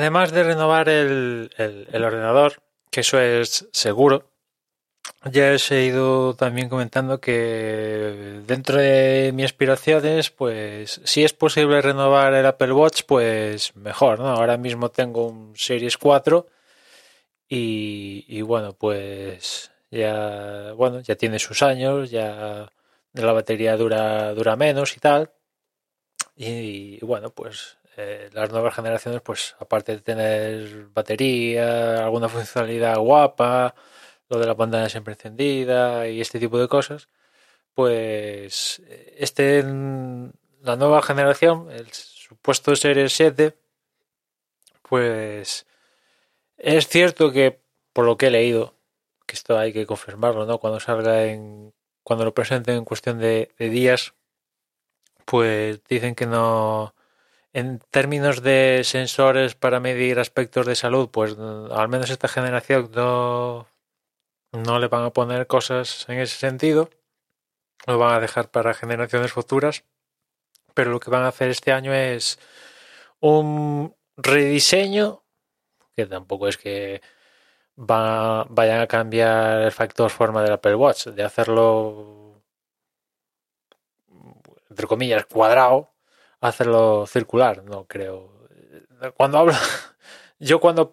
además de renovar el, ordenador, que eso es seguro, ya he ido también comentando que dentro de mis aspiraciones, pues si es posible renovar el Apple Watch, pues mejor, ¿no? Ahora mismo tengo un Series 4 y, y bueno, pues ya, bueno, ya tiene sus años, ya la batería dura, dura menos y tal. Y, bueno, pues eh, las nuevas generaciones, pues aparte de tener batería, alguna funcionalidad guapa, lo de la pantalla siempre encendida y este tipo de cosas, pues este, la nueva generación, el supuesto Series 7, pues es cierto que por lo que he leído, que esto hay que confirmarlo, ¿no? Cuando salga en, cuando lo presenten en cuestión de, días, pues dicen que no, en términos de sensores para medir aspectos de salud, pues al menos esta generación no, no le van a poner cosas en ese sentido, lo van a dejar para generaciones futuras, pero lo que van a hacer este año es un rediseño, que tampoco es que vayan a cambiar el factor forma del Apple Watch, de hacerlo, entre comillas, cuadrado, hacerlo circular, no creo. Cuando hablo, yo cuando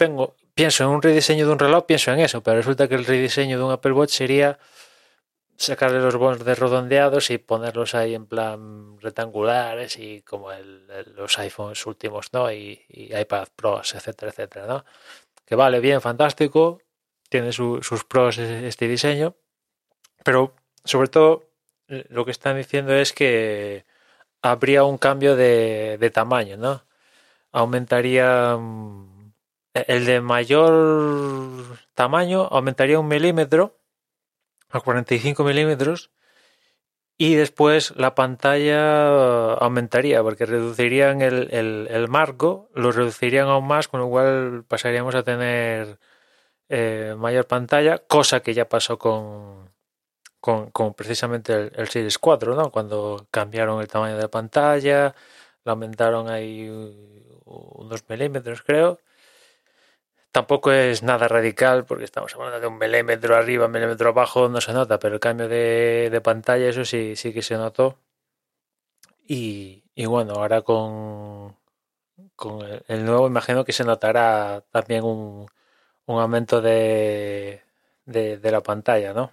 pienso en un rediseño de un reloj, pienso en eso, pero resulta que el rediseño de un Apple Watch sería sacarle los bordes redondeados y ponerlos ahí en plan rectangulares y como los iPhones últimos, ¿no? Y, y iPad Pros, etcétera, etcétera, ¿no? que vale, bien, fantástico, tiene sus pros este diseño, pero sobre todo eh, lo que están diciendo es que habría un cambio de, tamaño, ¿no? Aumentaría mm, el de mayor tamaño aumentaría un milímetro a 45 milímetros y después la pantalla aumentaría porque reducirían el, el, marco, lo reducirían aún más, con lo cual pasaríamos a tener eh, mayor pantalla, cosa que ya pasó con, con, precisamente el, Series 4, ¿no? cuando cambiaron el tamaño de la pantalla, lo aumentaron ahí unos milímetros creo Tampoco es nada radical porque estamos hablando de un milímetro arriba, un milímetro abajo, no se nota, pero el cambio de, pantalla, eso sí, sí que se notó. Y, bueno, ahora con, con el, nuevo imagino que se notará también un, aumento de, de, la pantalla, ¿no?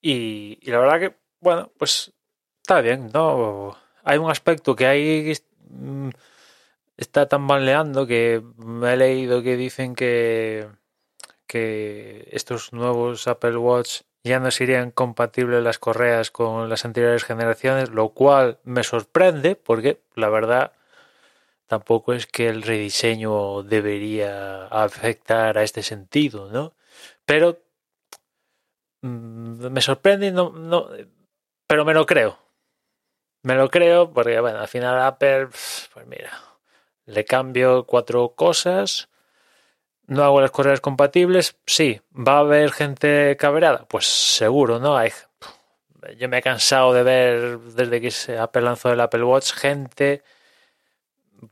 Y, la verdad que, bueno, pues está bien, ¿no? Hay un aspecto que hay mm, está tan tambaleando que me he leído que dicen que, que estos nuevos Apple Watch ya no serían compatibles las correas con las anteriores generaciones, lo cual me sorprende porque la verdad tampoco es que el rediseño debería afectar a este sentido, ¿no? Pero mm, me sorprende no, no, pero me lo creo. Me lo creo porque, bueno, al final Apple, pues mira, le cambio cuatro cosas, no hago las correas compatibles, sí, va a haber gente cabreada, pues seguro, ¿no? Hay, yo me he cansado de ver desde que Apple lanzó el Apple Watch gente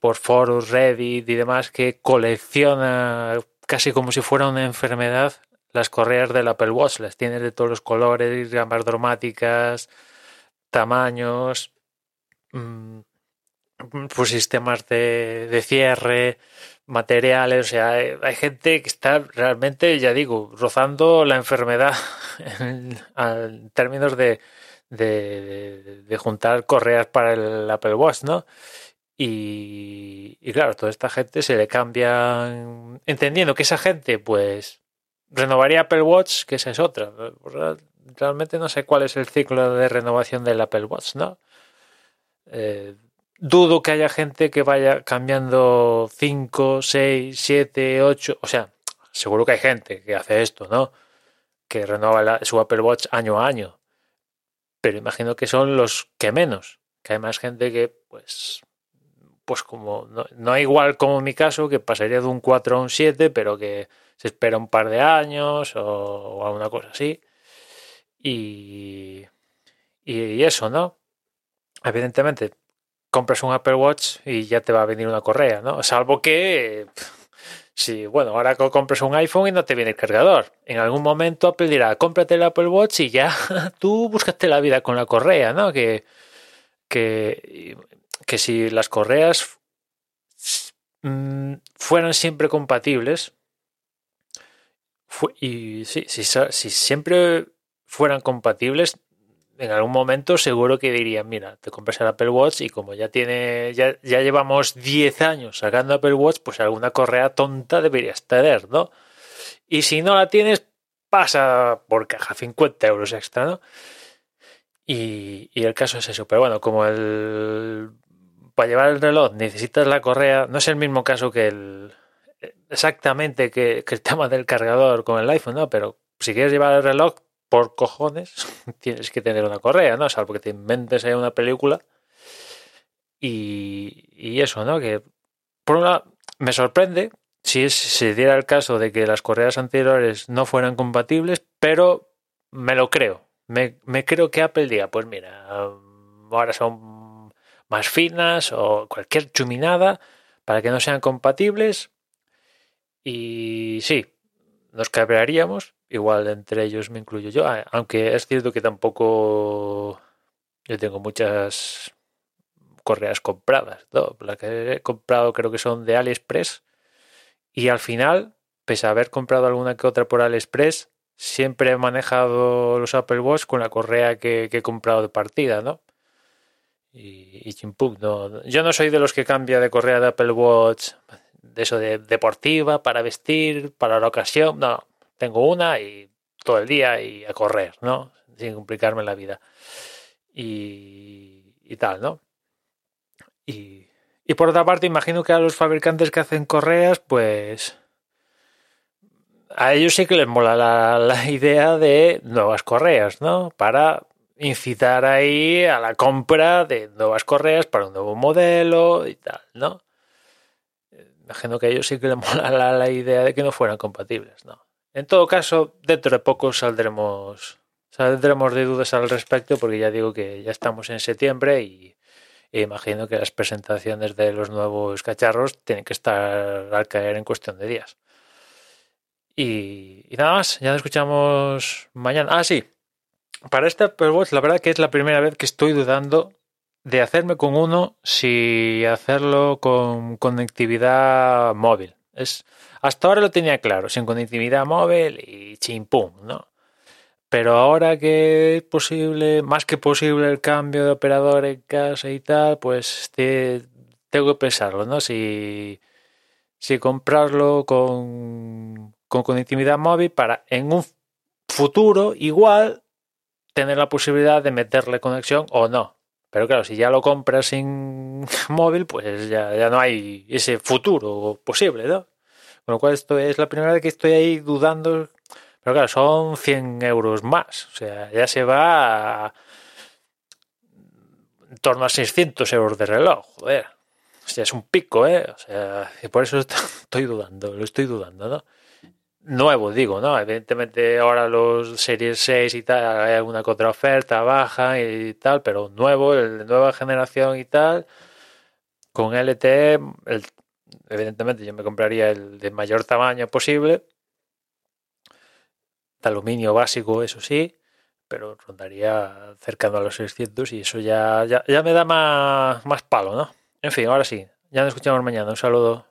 por foros, Reddit y demás que colecciona casi como si fuera una enfermedad las correas del Apple Watch, las tiene de todos los colores, gamas dramáticas, tamaños. Mm, pues sistemas de, de cierre, materiales, o sea, hay, gente que está realmente, ya digo, rozando la enfermedad en, términos de, de, de, juntar correas para el Apple Watch, ¿no? Y, y, claro, toda esta gente se le cambia, entendiendo que esa gente, pues, renovaría Apple Watch, que esa es otra. Realmente no sé cuál es el ciclo de renovación del Apple Watch, ¿no? Eh, dudo que haya gente que vaya cambiando 5, 6, 7, 8. O sea, seguro que hay gente que hace esto, ¿no? Que renueva su Apple Watch año a año. Pero imagino que son los que menos. Que hay más gente que, pues, pues como, no, no igual como en mi caso, que pasaría de un 4 a un 7, pero que se espera un par de años o, alguna cosa así. Y, y eso, ¿no? Evidentemente, compras un Apple Watch y ya te va a venir una correa, ¿no? Salvo que, si, bueno, ahora compras un iPhone y no te viene el cargador. En algún momento Apple dirá, cómprate el Apple Watch y ya tú búscate la vida con la correa, ¿no? Que, que, que si las correas mm, fueran siempre compatibles, y si siempre fueran compatibles, en algún momento seguro que dirían, mira, te compras el Apple Watch y como ya tiene, ya, ya llevamos 10 años sacando Apple Watch, pues alguna correa tonta deberías tener, ¿no? Y si no la tienes, pasa por caja 50 euros extra, ¿no? Y, y el caso es eso, pero bueno, como el para llevar el reloj necesitas la correa, no es el mismo caso que el exactamente que, el tema del cargador con el iPhone, ¿no? Pero si quieres llevar el reloj, por cojones tienes que tener una correa, ¿no? Salvo que te inventes ahí una película. Y, eso, ¿no? Que por una me sorprende si se diera el caso de que las correas anteriores no fueran compatibles, pero me lo creo. Me, me creo que Apple diga, pues mira, ahora son más finas o cualquier chuminada para que no sean compatibles. Y sí, nos cabrearíamos, igual entre ellos me incluyo yo, aunque es cierto que tampoco yo tengo muchas correas compradas, las que he comprado creo que son de AliExpress y al final, pese a haber comprado alguna que otra por AliExpress, siempre he manejado los Apple Watch con la correa que, he comprado de partida, ¿no? Y, y no, yo no soy de los que cambia de correa de Apple Watch de eso de deportiva, para vestir, para la ocasión. No, tengo una y todo el día y a correr, ¿no? Sin complicarme la vida. Y, y tal, ¿no? Y, y por otra parte, imagino que a los fabricantes que hacen correas, pues a ellos sí que les mola la, la, idea de nuevas correas, ¿no? Para incitar ahí a la compra de nuevas correas para un nuevo modelo y tal, ¿no? imagino que a ellos sí que les mola la, idea de que no fueran compatibles, ¿no? En todo caso, dentro de poco saldremos, saldremos de dudas al respecto, porque ya digo que ya estamos en septiembre y imagino que las presentaciones de los nuevos cacharros tienen que estar al caer en cuestión de días. Y, nada más, ya nos escuchamos mañana. Ah, sí. Para este Apple la verdad que es la primera vez que estoy dudando de hacerme con uno si hacerlo con conectividad móvil. Es, hasta ahora lo tenía claro, sin conectividad móvil y chimpum, ¿no? Pero ahora que es posible, más que posible el cambio de operador en casa y tal, pues tengo que pensarlo, ¿no? Si, si comprarlo con, con conectividad móvil para en un futuro igual tener la posibilidad de meterle conexión o no. Pero claro, si ya lo compras sin móvil, pues ya, no hay ese futuro posible, ¿no? Con lo cual esto es la primera vez que estoy ahí dudando. Pero claro, son 100 euros más. O sea, ya se va a... en torno a 600 euros de reloj. Joder. O sea, es un pico, ¿eh? O sea, y por eso estoy dudando, lo estoy dudando, ¿no? Nuevo, digo, ¿no? Evidentemente ahora los Series 6 y tal, hay alguna contraoferta baja y tal, pero nuevo, el de nueva generación y tal, con LTE, evidentemente yo me compraría el de mayor tamaño posible, de aluminio básico, eso sí, pero rondaría cercano a los 600 y eso ya, ya, ya me da más, más palo, ¿no? En fin, ahora sí, ya nos escuchamos mañana, un saludo.